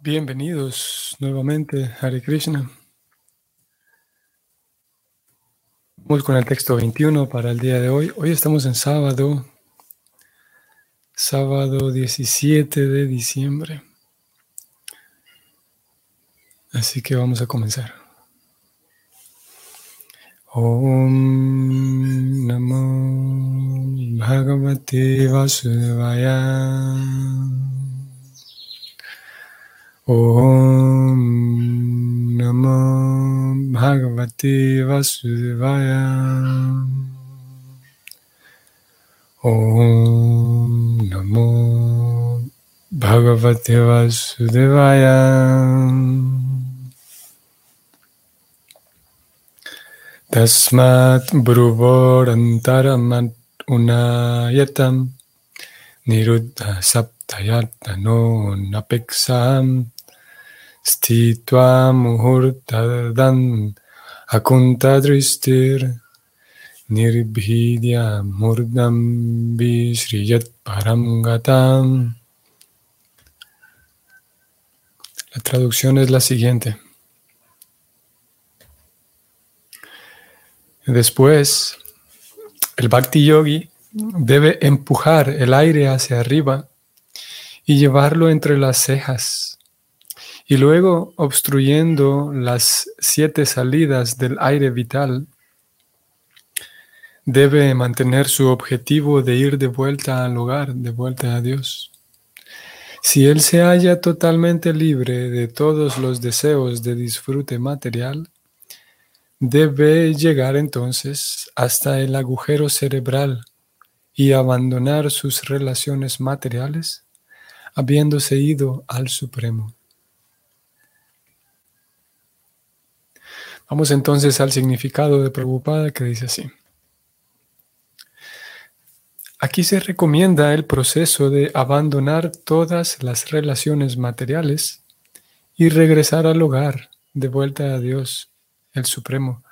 Bienvenidos nuevamente, Hare Krishna. Vamos con el texto 21 para el día de hoy. Hoy estamos en sábado, sábado 17 de diciembre. Así que vamos a comenzar. Om Namo Vasudevaya. Om Namo Bhagavate Vasudevaya. Om Namo Bhagavate Vasudevaya. Tasmat Bruvorantaram Unayatam Niruddha Saptayatano Stitva Muhurtadan Akuntadristir Nirbhidya Murdam Vishriyat Paramgatam. La traducción es la siguiente. Después, el Bhakti Yogi debe empujar el aire hacia arriba y llevarlo entre las cejas y luego obstruyendo las siete salidas del aire vital, debe mantener su objetivo de ir de vuelta al hogar, de vuelta a Dios. Si él se halla totalmente libre de todos los deseos de disfrute material, debe llegar entonces hasta el agujero cerebral y abandonar sus relaciones materiales, habiéndose ido al Supremo. Vamos entonces al significado de preocupada que dice así. Aquí se recomienda el proceso de abandonar todas las relaciones materiales y regresar al hogar, de vuelta a Dios, el Supremo.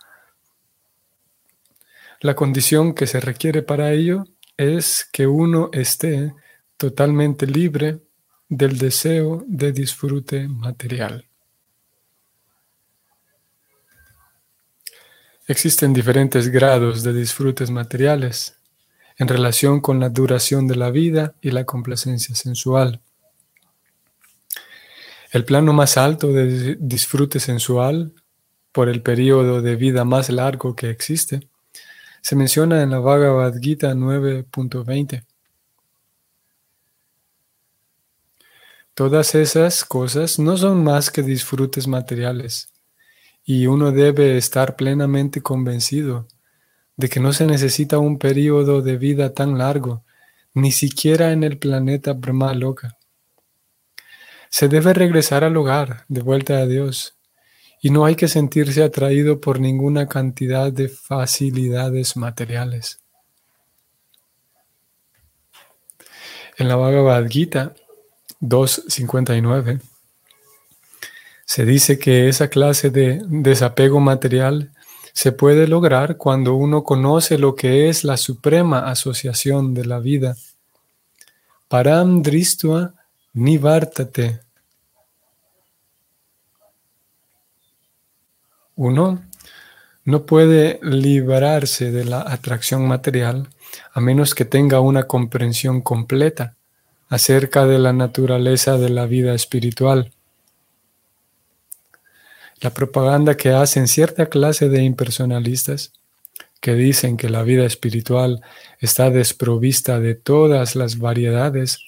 La condición que se requiere para ello es que uno esté totalmente libre del deseo de disfrute material. Existen diferentes grados de disfrutes materiales en relación con la duración de la vida y la complacencia sensual. El plano más alto de disfrute sensual, por el periodo de vida más largo que existe, se menciona en la Bhagavad Gita 9.20. Todas esas cosas no son más que disfrutes materiales y uno debe estar plenamente convencido de que no se necesita un periodo de vida tan largo, ni siquiera en el planeta Brahma Loka. Se debe regresar al hogar, de vuelta a Dios, y no hay que sentirse atraído por ninguna cantidad de facilidades materiales. En la Bhagavad Gita 2.59 se dice que esa clase de desapego material se puede lograr cuando uno conoce lo que es la suprema asociación de la vida. Param dristua nivartate. Uno no puede librarse de la atracción material a menos que tenga una comprensión completa acerca de la naturaleza de la vida espiritual la propaganda que hacen cierta clase de impersonalistas que dicen que la vida espiritual está desprovista de todas las variedades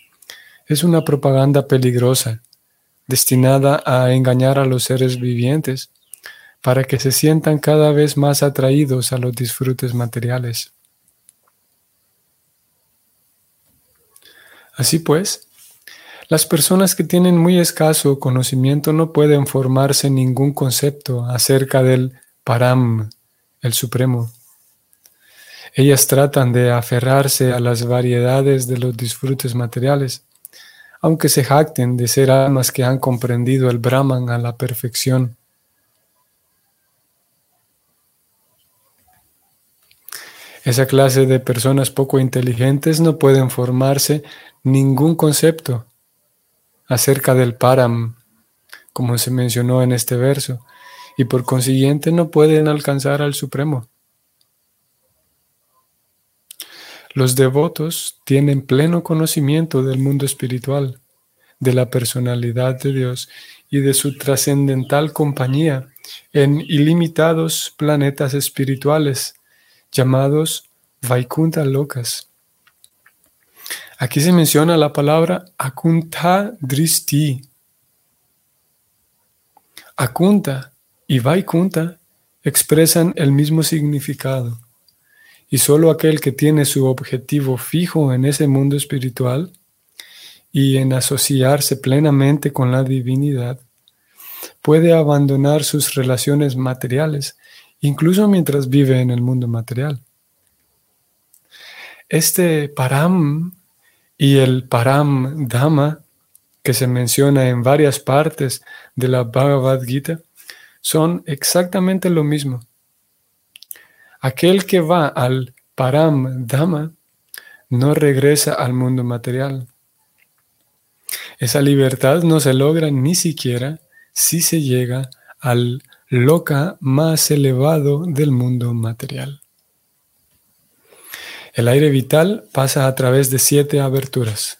es una propaganda peligrosa, destinada a engañar a los seres vivientes para que se sientan cada vez más atraídos a los disfrutes materiales. Así pues, las personas que tienen muy escaso conocimiento no pueden formarse ningún concepto acerca del Param, el Supremo. Ellas tratan de aferrarse a las variedades de los disfrutes materiales, aunque se jacten de ser almas que han comprendido el Brahman a la perfección. Esa clase de personas poco inteligentes no pueden formarse ningún concepto acerca del param, como se mencionó en este verso, y por consiguiente no pueden alcanzar al Supremo. Los devotos tienen pleno conocimiento del mundo espiritual, de la personalidad de Dios y de su trascendental compañía en ilimitados planetas espirituales llamados Vaikunta Locas. Aquí se menciona la palabra Akunta Dristi. Akunta y Vaikunta expresan el mismo significado, y solo aquel que tiene su objetivo fijo en ese mundo espiritual y en asociarse plenamente con la divinidad, puede abandonar sus relaciones materiales, incluso mientras vive en el mundo material. Este param y el param dhamma, que se menciona en varias partes de la Bhagavad Gita, son exactamente lo mismo. Aquel que va al param dhamma no regresa al mundo material. Esa libertad no se logra ni siquiera si se llega al loca más elevado del mundo material. El aire vital pasa a través de siete aberturas,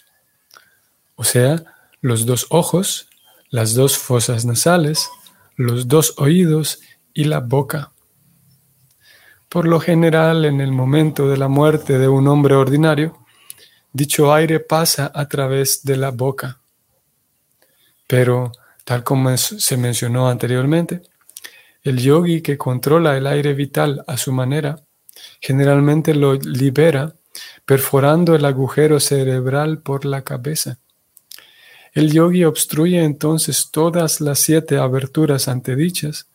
o sea, los dos ojos, las dos fosas nasales, los dos oídos y la boca. Por lo general, en el momento de la muerte de un hombre ordinario, dicho aire pasa a través de la boca. Pero, tal como se mencionó anteriormente, el yogi que controla el aire vital a su manera, generalmente lo libera perforando el agujero cerebral por la cabeza. El yogi obstruye entonces todas las siete aberturas antedichas,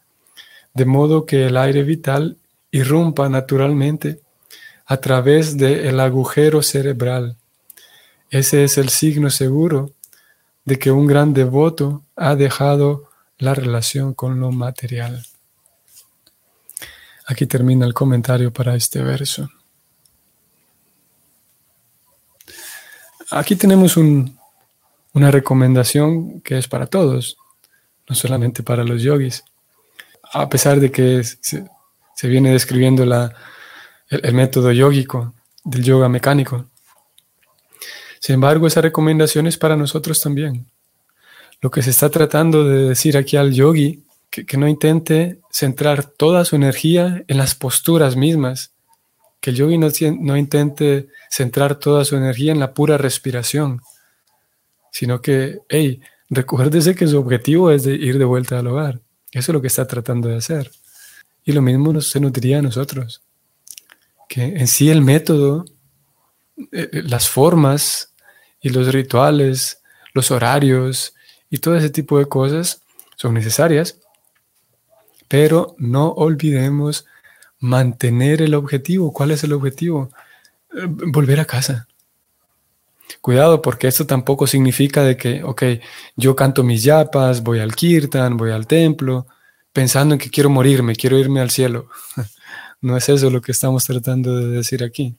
de modo que el aire vital irrumpa naturalmente a través del agujero cerebral. Ese es el signo seguro de que un gran devoto ha dejado la relación con lo material. Aquí termina el comentario para este verso. Aquí tenemos una recomendación que es para todos, no solamente para los yogis. A pesar de que se, viene describiendo la, el, método yógico del yoga mecánico. Sin embargo, esa recomendación es para nosotros también. Lo que se está tratando de decir aquí al yogi que, no intente centrar toda su energía en las posturas mismas, que el yogi no, intente centrar toda su energía en la pura respiración, sino que, hey, recuérdese que su objetivo es de ir de vuelta al hogar. Eso es lo que está tratando de hacer. Y lo mismo se nos a nosotros, que en sí el método, eh, eh, las formas y los rituales, los horarios y todo ese tipo de cosas son necesarias, pero no olvidemos mantener el objetivo. ¿Cuál es el objetivo? Eh, volver a casa. Cuidado, porque esto tampoco significa de que, ok, yo canto mis yapas, voy al kirtan, voy al templo, pensando en que quiero morirme, quiero irme al cielo. no es eso lo que estamos tratando de decir aquí.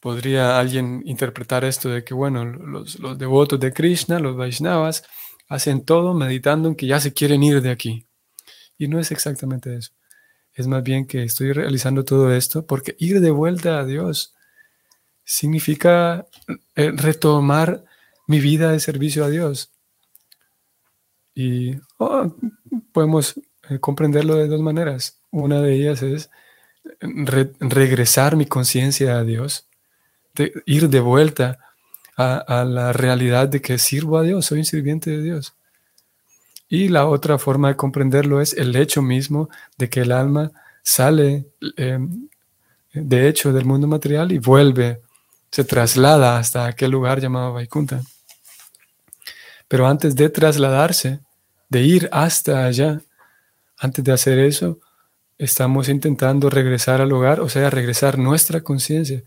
Podría alguien interpretar esto de que, bueno, los, los devotos de Krishna, los Vaishnavas, hacen todo meditando en que ya se quieren ir de aquí. Y no es exactamente eso. Es más bien que estoy realizando todo esto porque ir de vuelta a Dios significa eh, retomar mi vida de servicio a Dios. Y oh, podemos eh, comprenderlo de dos maneras. Una de ellas es regresar mi conciencia a Dios, de ir de vuelta a, a, la realidad de que sirvo a Dios, soy un sirviente de Dios. Y la otra forma de comprenderlo es el hecho mismo de que el alma sale em, de hecho del mundo material y vuelve, se traslada hasta aquel lugar llamado Vaikunta. Pero antes de trasladarse, de ir hasta allá, antes de hacer eso, estamos intentando regresar al hogar, o sea, regresar nuestra conciencia,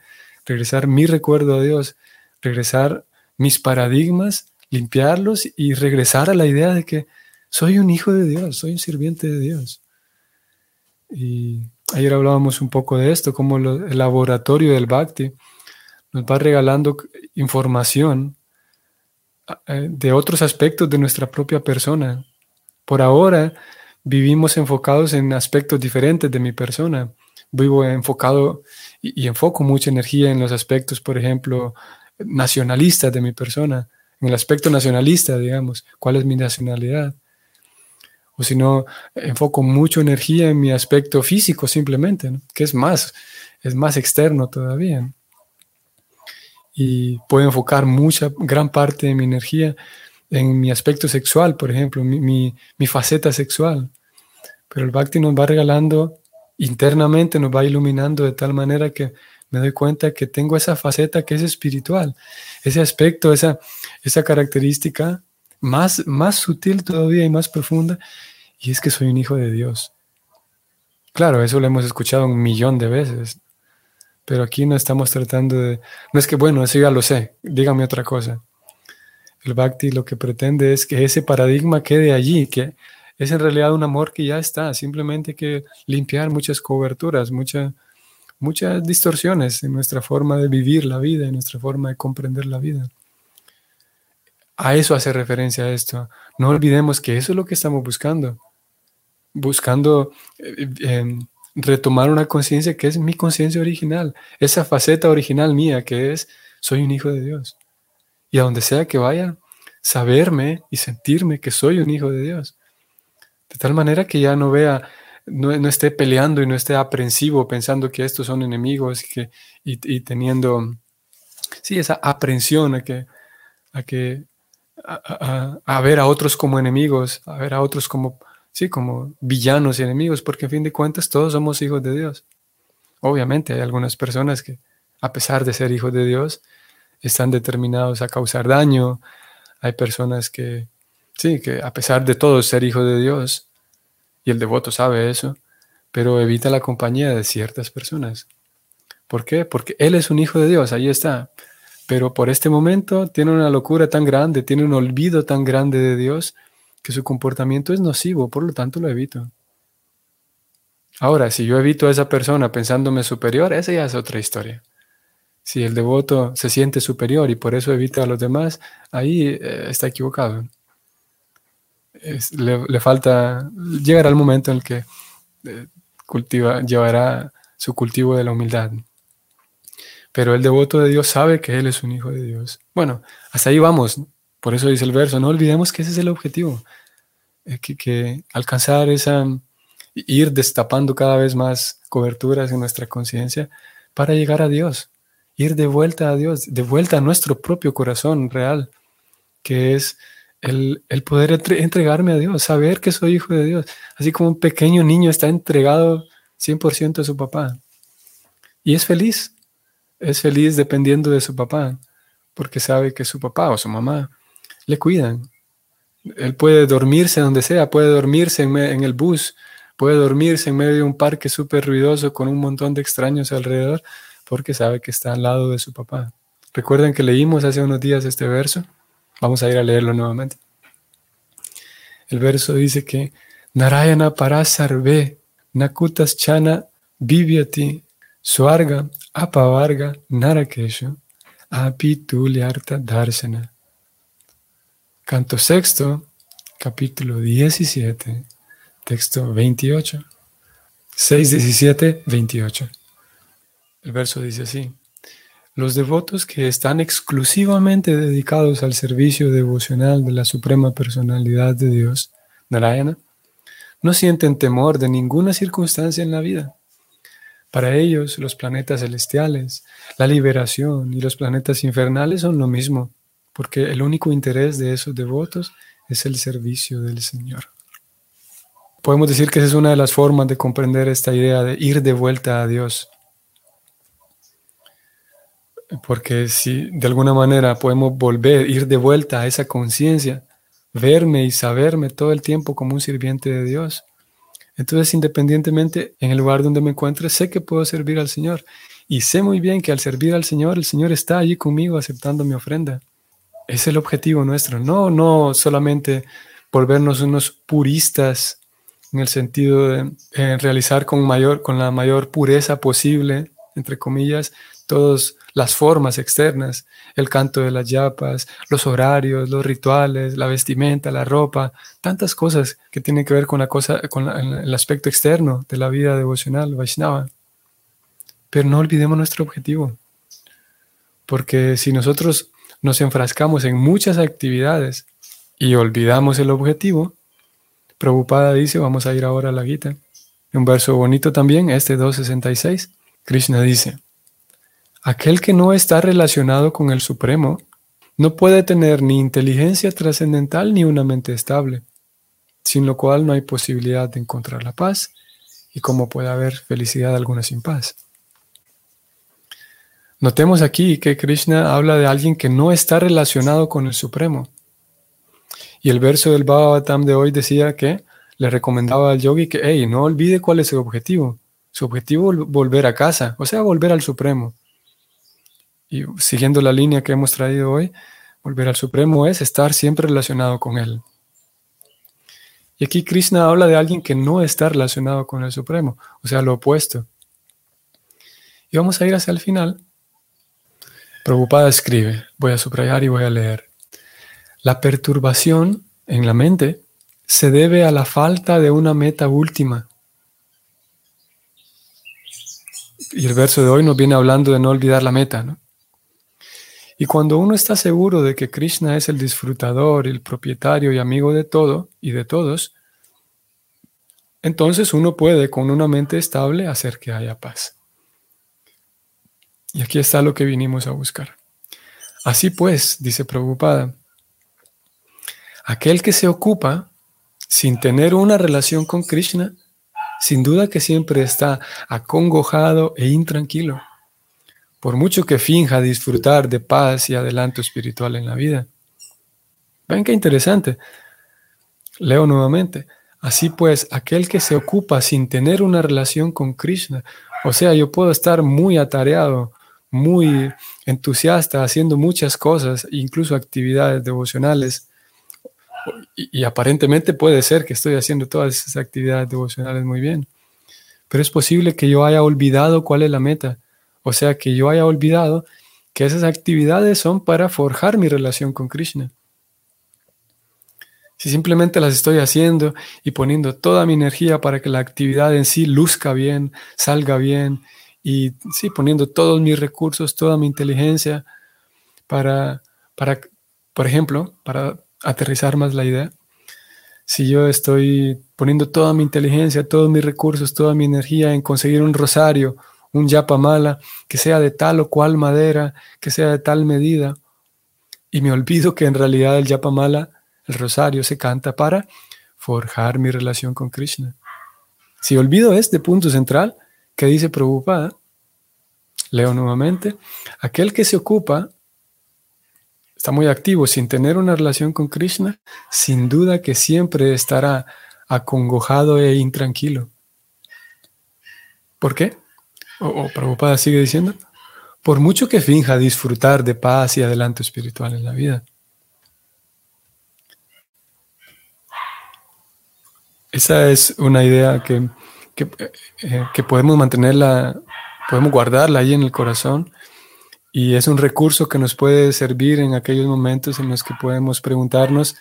regresar mi recuerdo a Dios, regresar mis paradigmas, limpiarlos y regresar a la idea de que soy un hijo de Dios, soy un sirviente de Dios. Y ayer hablábamos un poco de esto, como el laboratorio del Bhakti nos va regalando información de otros aspectos de nuestra propia persona, Por ahora vivimos enfocados en aspectos diferentes de mi persona. Vivo enfocado y, enfoco mucha energía en los aspectos, por ejemplo, nacionalistas de mi persona, en el aspecto nacionalista, digamos, cuál es mi nacionalidad. O si no, enfoco mucha energía en mi aspecto físico simplemente, que es más, es más externo todavía. Y puedo enfocar mucha, gran parte de mi energía en mi aspecto sexual, por ejemplo, mi, mi faceta sexual. Pero el Bhakti nos va regalando internamente, nos va iluminando de tal manera que me doy cuenta que tengo esa faceta que es espiritual, ese aspecto, esa, esa característica más, más sutil todavía y más profunda, y es que soy un hijo de Dios. Claro, eso lo hemos escuchado un millón de veces, pero aquí no estamos tratando de... No es que, bueno, eso ya lo sé, dígame otra cosa. El bhakti lo que pretende es que ese paradigma quede allí, que es en realidad un amor que ya está, simplemente que limpiar muchas coberturas, muchas muchas distorsiones en nuestra forma de vivir la vida, en nuestra forma de comprender la vida. A eso hace referencia esto. No olvidemos que eso es lo que estamos buscando. Buscando eh, em, retomar una conciencia que es mi conciencia original, esa faceta original mía que es soy un hijo de Dios. Y a donde sea que vaya, saberme y sentirme que soy un hijo de Dios. De tal manera que ya no vea, no, esté peleando y no esté aprensivo pensando que estos son enemigos y, que, y, teniendo, sí, esa aprensión a que, a que, a, ver a otros como enemigos, a ver a otros como, sí, como villanos y enemigos, porque a fin de cuentas todos somos hijos de Dios. Obviamente hay algunas personas que, a pesar de ser hijos de Dios, están determinados a causar daño. Hay personas que, Sí, que a pesar de todo ser hijo de Dios, y el devoto sabe eso, pero evita la compañía de ciertas personas. ¿Por qué? Porque él es un hijo de Dios, ahí está. Pero por este momento tiene una locura tan grande, tiene un olvido tan grande de Dios, que su comportamiento es nocivo, por lo tanto lo evito. Ahora, si yo evito a esa persona pensándome superior, esa ya es otra historia. Si el devoto se siente superior y por eso evita a los demás, ahí eh, está equivocado le, falta, llegará el momento en el que eh, cultiva, llevará su cultivo de la humildad. Pero el devoto de Dios sabe que Él es un hijo de Dios. Bueno, hasta ahí vamos. Por eso dice el verso, no olvidemos que ese es el objetivo. Eh, que, alcanzar esa, ir destapando cada vez más coberturas en nuestra conciencia para llegar a Dios. Ir de vuelta a Dios, de vuelta a nuestro propio corazón real, que es el, poder entregarme a Dios, saber que soy hijo de Dios, así como un pequeño niño está entregado 100% a su papá. Y es feliz, es feliz dependiendo de su papá, porque sabe que su papá o su mamá le cuidan. Él puede dormirse donde sea, puede dormirse en, el bus, puede dormirse en medio de un parque súper ruidoso con un montón de extraños alrededor, porque sabe que está al lado de su papá. ¿Recuerdan que leímos hace unos días este verso? Vamos a ir a leerlo nuevamente. El verso dice que Narayana parasarve nakutas chana vivyati swarga apavarga narakeshu apituliarta darsana. Canto sexto, capítulo 17, texto 28. 6, 17, 28. El verso dice así. Los devotos que están exclusivamente dedicados al servicio devocional de la Suprema Personalidad de Dios, Narayana, no sienten temor de ninguna circunstancia en la vida. Para ellos, los planetas celestiales, la liberación y los planetas infernales son lo mismo, porque el único interés de esos devotos es el servicio del Señor. Podemos decir que esa es una de las formas de comprender esta idea de ir de vuelta a Dios. Porque si de alguna manera podemos volver, ir de vuelta a esa conciencia, verme y saberme todo el tiempo como un sirviente de Dios, entonces independientemente en el lugar donde me encuentre, sé que puedo servir al Señor. Y sé muy bien que al servir al Señor, el Señor está allí conmigo aceptando mi ofrenda. Es el objetivo nuestro, no, no solamente volvernos unos puristas en el sentido de realizar con, mayor, con la mayor pureza posible entre comillas, todas las formas externas, el canto de las yapas, los horarios, los rituales, la vestimenta, la ropa, tantas cosas que tienen que ver con la cosa, con el aspecto externo de la vida devocional Vaishnava. Pero no olvidemos nuestro objetivo, porque si nosotros nos enfrascamos en muchas actividades y olvidamos el objetivo, Prabhupada dice, vamos a ir ahora a la Gita. Un verso bonito también, este 266. Krishna dice, aquel que no está relacionado con el Supremo no puede tener ni inteligencia trascendental ni una mente estable, sin lo cual no hay posibilidad de encontrar la paz y como puede haber felicidad alguna sin paz. Notemos aquí que Krishna habla de alguien que no está relacionado con el Supremo. Y el verso del Bhagavatam de hoy decía que le recomendaba al yogi que, hey, no olvide cuál es su objetivo. Su objetivo es volver a casa, o sea, volver al Supremo. Y siguiendo la línea que hemos traído hoy, volver al Supremo es estar siempre relacionado con Él. Y aquí Krishna habla de alguien que no está relacionado con el Supremo, o sea, lo opuesto. Y vamos a ir hacia el final Prabhupada escribe, voy a subrayar y voy a leer. La perturbación en la mente se debe a la falta de una meta última. Y el verso de hoy nos viene hablando de no olvidar la meta, ¿no? Y cuando uno está seguro de que Krishna es el disfrutador, el propietario y amigo de todo y de todos, entonces uno puede con una mente estable hacer que haya paz. Y aquí está lo que vinimos a buscar. Así pues, dice Prabhupada, aquel que se ocupa sin tener una relación con Krishna, sin duda que siempre está acongojado e intranquilo, por mucho que finja disfrutar de paz y adelanto espiritual en la vida. Ven qué interesante. Leo nuevamente. Así pues, aquel que se ocupa sin tener una relación con Krishna, o sea, yo puedo estar muy atareado, muy entusiasta, haciendo muchas cosas, incluso actividades devocionales. Y, aparentemente puede ser que estoy haciendo todas esas actividades devocionales muy bien. Pero es posible que yo haya olvidado cuál es la meta. O sea, que yo haya olvidado que esas actividades son para forjar mi relación con Krishna. Si simplemente las estoy haciendo y poniendo toda mi energía para que la actividad en sí luzca bien, salga bien y sí, poniendo todos mis recursos, toda mi inteligencia para, para, por ejemplo, para aterrizar más la idea, si yo estoy poniendo toda mi inteligencia, todos mis recursos, toda mi energía en conseguir un rosario, un yapa mala, que sea de tal o cual madera, que sea de tal medida, y me olvido que en realidad el yapa mala, el rosario, se canta para forjar mi relación con Krishna. Si olvido este punto central, que dice Prabhupada, leo nuevamente, aquel que se ocupa, está muy activo sin tener una relación con Krishna, sin duda que siempre estará acongojado e intranquilo. ¿Por qué? O, Prabhupada sigue diciendo, por mucho que finja disfrutar de paz y adelanto espiritual en la vida. Esa es una idea que eh, que, podemos mantenerla, podemos guardarla ahí en el corazón y es un recurso que nos puede servir en aquellos momentos en los que podemos preguntarnos,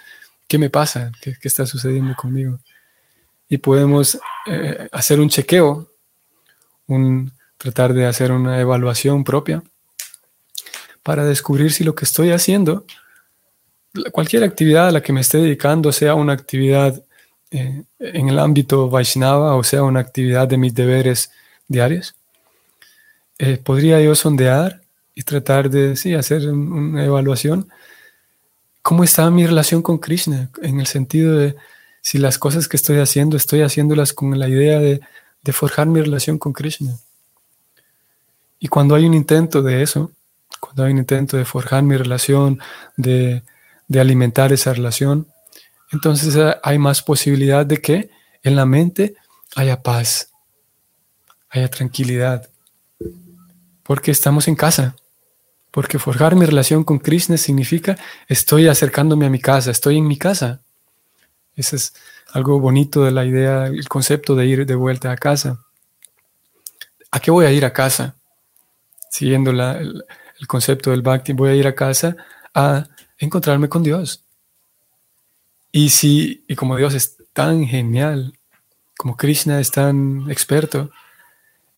¿qué me pasa? ¿Qué, está sucediendo conmigo? Y podemos eh, hacer un chequeo, un, tratar de hacer una evaluación propia para descubrir si lo que estoy haciendo, cualquier actividad a la que me esté dedicando, sea una actividad eh, en el ámbito Vaishnava, o sea, una actividad de mis deberes diarios, eh, podría yo sondear y tratar de sí, hacer una evaluación. ¿Cómo está mi relación con Krishna? En el sentido de si las cosas que estoy haciendo, estoy haciéndolas con la idea de, forjar mi relación con Krishna. Y cuando hay un intento de eso, cuando hay un intento de forjar mi relación, de, de alimentar esa relación, entonces eh, hay más posibilidad de que en la mente haya paz, haya tranquilidad, porque estamos en casa. Porque forjar mi relación con Krishna significa estoy acercándome a mi casa, estoy en mi casa. Ese es algo bonito de la idea, el concepto de ir de vuelta a casa. ¿A qué voy a ir a casa? siguiendo el, concepto del bhakti, voy a ir a casa a encontrarme con Dios. Y si, y como Dios es tan genial, como Krishna es tan experto,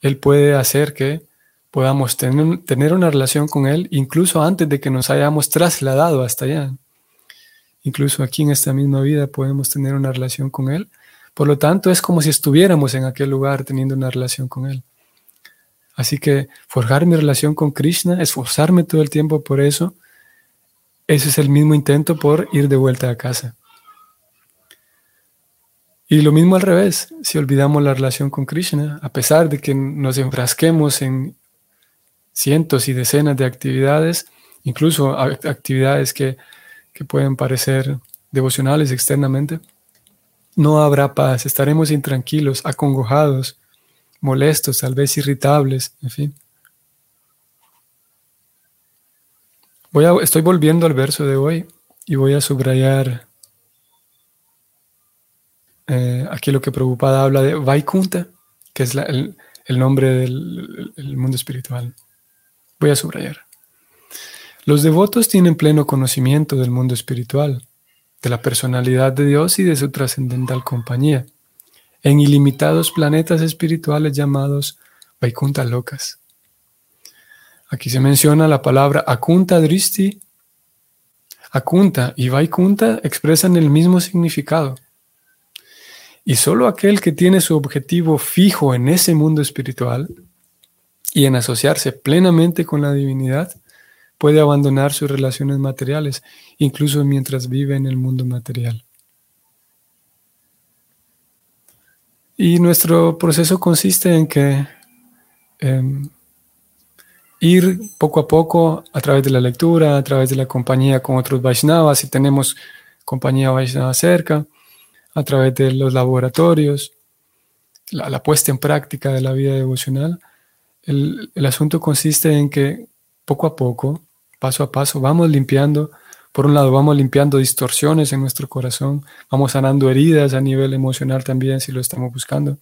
Él puede hacer que podamos tener, tener una relación con Él incluso antes de que nos hayamos trasladado hasta allá. Incluso aquí en esta misma vida podemos tener una relación con Él. Por lo tanto, es como si estuviéramos en aquel lugar teniendo una relación con Él. Así que forjar mi relación con Krishna, esforzarme todo el tiempo por eso, ese es el mismo intento por ir de vuelta a casa. Y lo mismo al revés, si olvidamos la relación con Krishna, a pesar de que nos enfrasquemos en cientos y decenas de actividades, incluso actividades que, pueden parecer devocionales externamente, no habrá paz, estaremos intranquilos, acongojados, molestos, tal vez irritables, en fin. Voy a, estoy volviendo al verso de hoy y voy a subrayar eh, aquí lo que Prabhupada habla de Vaikunta, que es el, nombre del mundo espiritual. Voy a subrayar. Los devotos tienen pleno conocimiento del mundo espiritual, de la personalidad de Dios y de su trascendental compañía, en ilimitados planetas espirituales llamados Vaikunta locas. Aquí se menciona la palabra Akunta Dristi. Akunta y Vaikunta expresan el mismo significado. Y solo aquel que tiene su objetivo fijo en ese mundo espiritual y en asociarse plenamente con la divinidad, puede abandonar sus relaciones materiales, incluso mientras vive en el mundo material. Y nuestro proceso consiste en que em, ir poco a poco a través de la lectura, a través de la compañía con otros Vaishnavas, si tenemos compañía Vaishnava cerca, a través de los laboratorios, la, puesta en práctica de la vida devocional. El, el, asunto consiste en que poco a poco, paso a paso, vamos limpiando, por un lado vamos limpiando distorsiones en nuestro corazón, vamos sanando heridas a nivel emocional también si lo estamos buscando.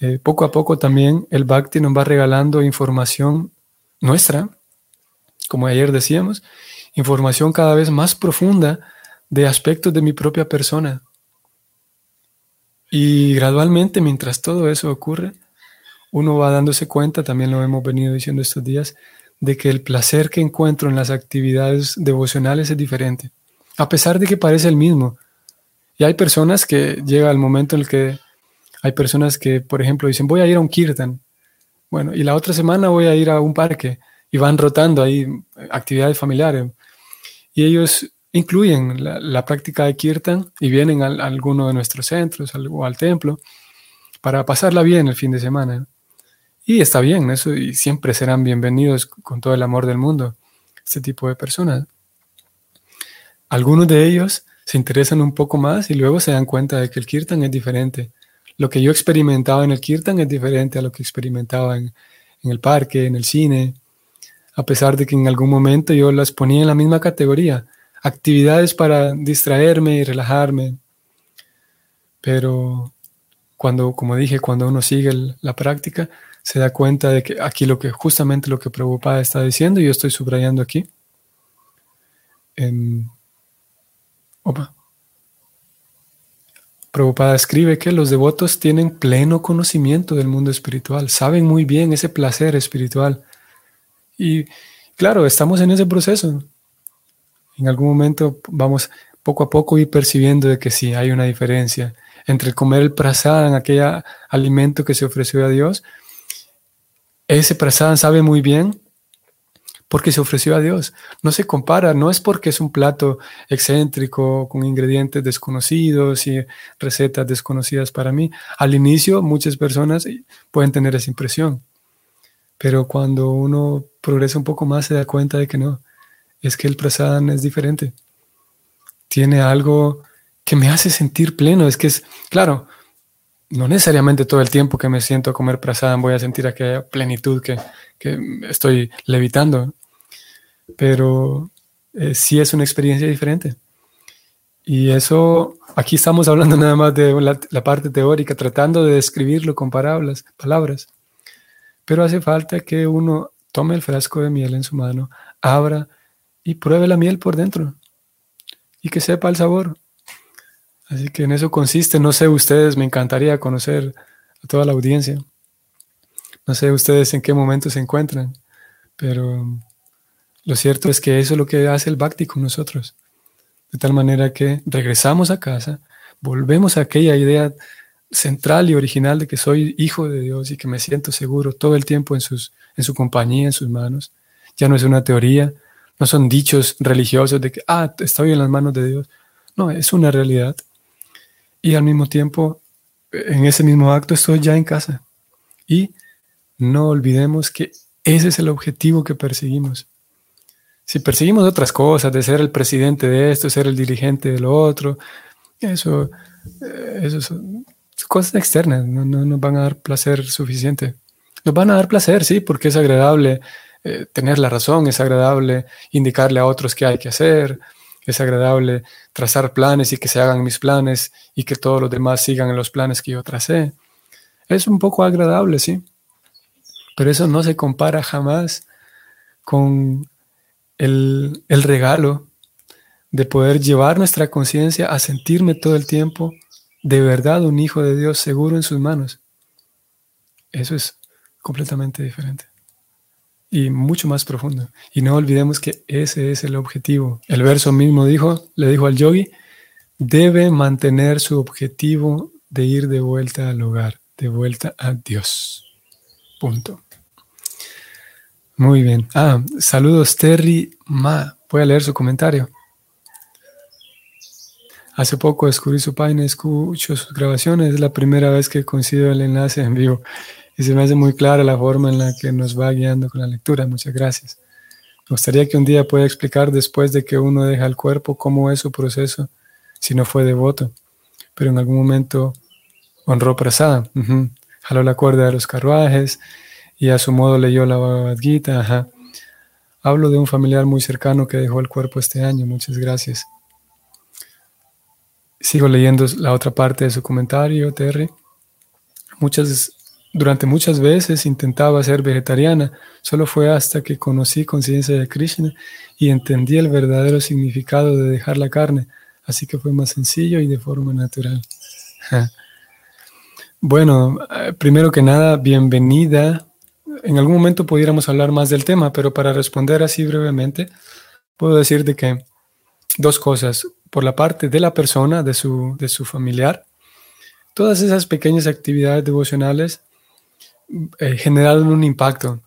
Eh, poco a poco también el Bhakti nos va regalando información nuestra, como ayer decíamos, información cada vez más profunda de aspectos de mi propia persona. Y gradualmente, mientras todo eso ocurre, uno va dándose cuenta, también lo hemos venido diciendo estos días, de que el placer que encuentro en las actividades devocionales es diferente, a pesar de que parece el mismo. Y hay personas que llega el momento en el que hay personas que, por ejemplo, dicen, voy a ir a un kirtan. Bueno, y la otra semana voy a ir a un parque y van rotando ahí actividades familiares. Y ellos incluyen la, práctica de kirtan y vienen a, alguno de nuestros centros o al templo para pasarla bien el fin de semana. Y está bien, eso, y siempre serán bienvenidos con todo el amor del mundo, este tipo de personas. Algunos de ellos se interesan un poco más y luego se dan cuenta de que el kirtan es diferente. Lo que yo experimentaba en el kirtan es diferente a lo que experimentaba en, en el parque, en el cine, a pesar de que en algún momento yo las ponía en la misma categoría actividades para distraerme y relajarme. Pero cuando, como dije, cuando uno sigue la práctica, se da cuenta de que aquí lo que justamente lo que Prabhupada está diciendo, y yo estoy subrayando aquí. En, opa. Prabhupada escribe que los devotos tienen pleno conocimiento del mundo espiritual, saben muy bien ese placer espiritual. Y claro, estamos en ese proceso en algún momento vamos poco a poco ir percibiendo de que sí hay una diferencia entre comer el prasadam, aquel alimento que se ofreció a Dios. Ese prasadam sabe muy bien porque se ofreció a Dios. No se compara, no es porque es un plato excéntrico con ingredientes desconocidos y recetas desconocidas para mí. Al inicio muchas personas pueden tener esa impresión, pero cuando uno progresa un poco más se da cuenta de que no, es que el prasadam es diferente. Tiene algo que me hace sentir pleno. Es que es, claro, no necesariamente todo el tiempo que me siento a comer prasadam voy a sentir aquella plenitud que, estoy levitando, pero eh, sí es una experiencia diferente. Y eso, aquí estamos hablando nada más de la, la parte teórica, tratando de describirlo con palabras, palabras. pero hace falta que uno tome el frasco de miel en su mano, abra y pruebe la miel por dentro y que sepa el sabor. Así que en eso consiste, no sé ustedes, me encantaría conocer a toda la audiencia. No sé ustedes en qué momento se encuentran, pero lo cierto es que eso es lo que hace el Bhakti con nosotros. De tal manera que regresamos a casa, volvemos a aquella idea central y original de que soy hijo de Dios y que me siento seguro todo el tiempo en, sus, en su compañía, en sus manos. Ya no es una teoría, no son dichos religiosos de que, ah, estoy en las manos de Dios. No, es una realidad. Y al mismo tiempo, en ese mismo acto estoy ya en casa. Y no olvidemos que ese es el objetivo que perseguimos. Si perseguimos otras cosas, de ser el presidente de esto, ser el dirigente de lo otro, eso, eh, eso son cosas externas, no, no nos van a dar placer suficiente. Nos van a dar placer, sí, porque es agradable eh, tener la razón, es agradable indicarle a otros qué hay que hacer, es agradable trazar planes y que se hagan mis planes y que todos los demás sigan los planes que yo tracé. Es un poco agradable, sí, pero eso no se compara jamás con el, el regalo de poder llevar nuestra conciencia a sentirme todo el tiempo de verdad un hijo de Dios seguro en sus manos. Eso es completamente diferente y mucho más profundo. Y no olvidemos que ese es el objetivo. El verso mismo dijo, le dijo al yogi, debe mantener su objetivo de ir de vuelta al hogar, de vuelta a Dios. Punto. Muy bien. Ah, saludos Terry Ma. Voy a leer su comentario. Hace poco descubrí su página, escucho sus grabaciones. Es la primera vez que consigo el enlace en vivo y se me hace muy clara la forma en la que nos va guiando con la lectura. Muchas gracias. Me gustaría que un día pueda explicar después de que uno deja el cuerpo cómo es su proceso si no fue devoto, pero en algún momento honró prasada, jaló la cuerda de los carruajes y a su modo leyó la Bhagavad Gita. Hablo de un familiar muy cercano que dejó el cuerpo este año. Muchas gracias. Sigo leyendo la otra parte de su comentario, Terry. Muchas durante muchas veces intentaba ser vegetariana, solo fue hasta que conocí conciencia de Krishna y entendí el verdadero significado de dejar la carne, así que fue más sencillo y de forma natural. bueno, eh, primero que nada, bienvenida. En algún momento pudiéramos hablar más del tema, pero para responder así brevemente, puedo decir de que dos cosas. Por la parte de la persona, de su, de su familiar, todas esas pequeñas actividades devocionales eh, generaron un impacto,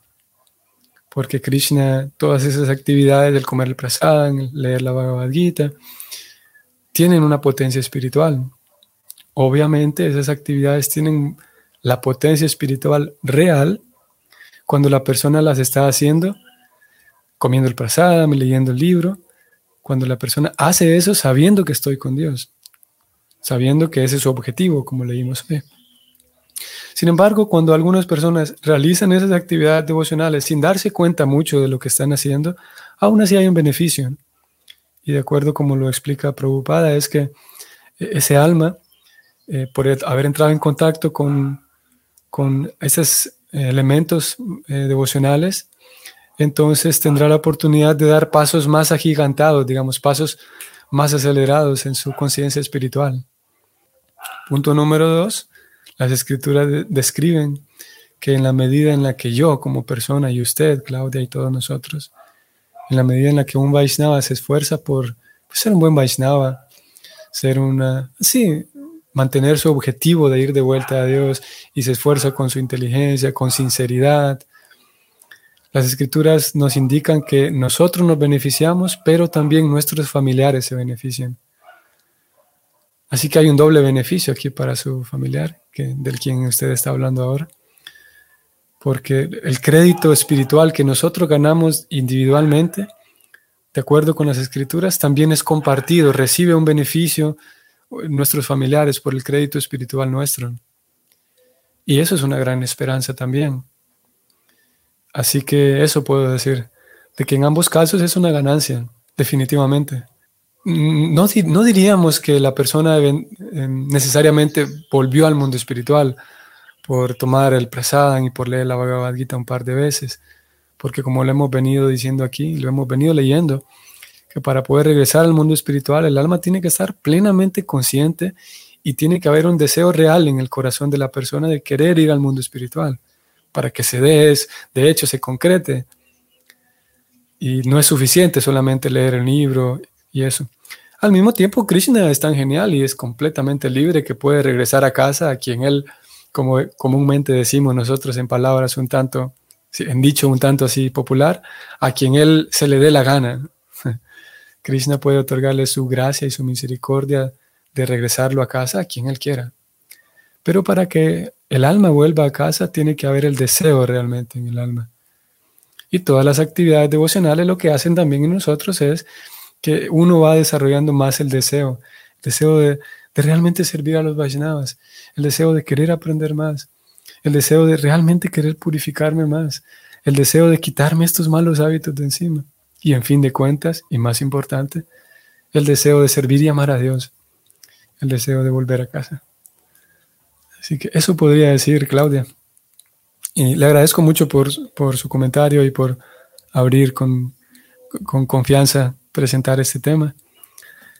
porque Krishna, todas esas actividades del comer el prasad, leer la Bhagavad Gita, tienen una potencia espiritual. Obviamente esas actividades tienen la potencia espiritual real cuando la persona las está haciendo, comiendo el prasad, leyendo el libro, cuando la persona hace eso sabiendo que estoy con Dios, sabiendo que ese es su objetivo, como leímos. Sin embargo, cuando algunas personas realizan esas actividades devocionales sin darse cuenta mucho de lo que están haciendo, aún así hay un beneficio. Y de acuerdo como lo explica Prabhupada, es que ese alma, eh, por haber entrado en contacto con, con esos elementos eh, devocionales, entonces tendrá la oportunidad de dar pasos más agigantados, digamos, pasos más acelerados en su conciencia espiritual. Punto número dos, las escrituras describen que en la medida en la que yo como persona y usted, Claudia y todos nosotros, en la medida en la que un Vaishnava se esfuerza por pues, ser un buen Vaishnava, ser una, sí, mantener su objetivo de ir de vuelta a Dios y se esfuerza con su inteligencia, con sinceridad. Las escrituras nos indican que nosotros nos beneficiamos, pero también nuestros familiares se benefician. Así que hay un doble beneficio aquí para su familiar, del quien usted está hablando ahora. Porque el crédito espiritual que nosotros ganamos individualmente, de acuerdo con las escrituras, también es compartido, recibe un beneficio nuestros familiares por el crédito espiritual nuestro. Y eso es una gran esperanza también. Así que eso puedo decir, de que en ambos casos es una ganancia, definitivamente. Mm, no, diríamos que la persona necesariamente volvió al mundo espiritual, por tomar el prasadam y por leer la Bhagavad Gita un par de veces, porque como lo hemos venido diciendo aquí, lo hemos venido leyendo, que para poder regresar al mundo espiritual el alma tiene que estar plenamente consciente y tiene que haber un deseo real en el corazón de la persona de querer ir al mundo espiritual, para que se dé, de hecho, se concrete. Y no es suficiente solamente leer el libro y eso. Al mismo tiempo, Krishna es tan genial y es completamente libre que puede regresar a casa a quien él, como comúnmente decimos nosotros en palabras un tanto, en dicho un tanto así popular, a quien él se le dé la gana. Krishna puede otorgarle su gracia y su misericordia de regresarlo a casa a quien él quiera. Pero para que el alma vuelva a casa tiene que haber el deseo realmente en el alma. Y todas las actividades devocionales lo que hacen también en nosotros es que uno va desarrollando más el deseo, el deseo de, realmente servir a los Vaishnavas, el deseo de querer aprender más, el deseo de realmente querer purificarme más, el deseo de quitarme estos malos hábitos de encima. Y en fin de cuentas, y más importante, el deseo de servir y amar a Dios el deseo de volver a casa. Así que eso podría decir Claudia. Y le agradezco mucho por, por su comentario y por abrir con, con, confianza presentar este tema.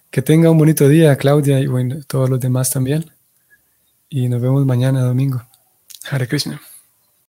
Que tenga un bonito día, Claudia, y bueno, todos los demás también. Y nos vemos mañana domingo. Hare Krishna.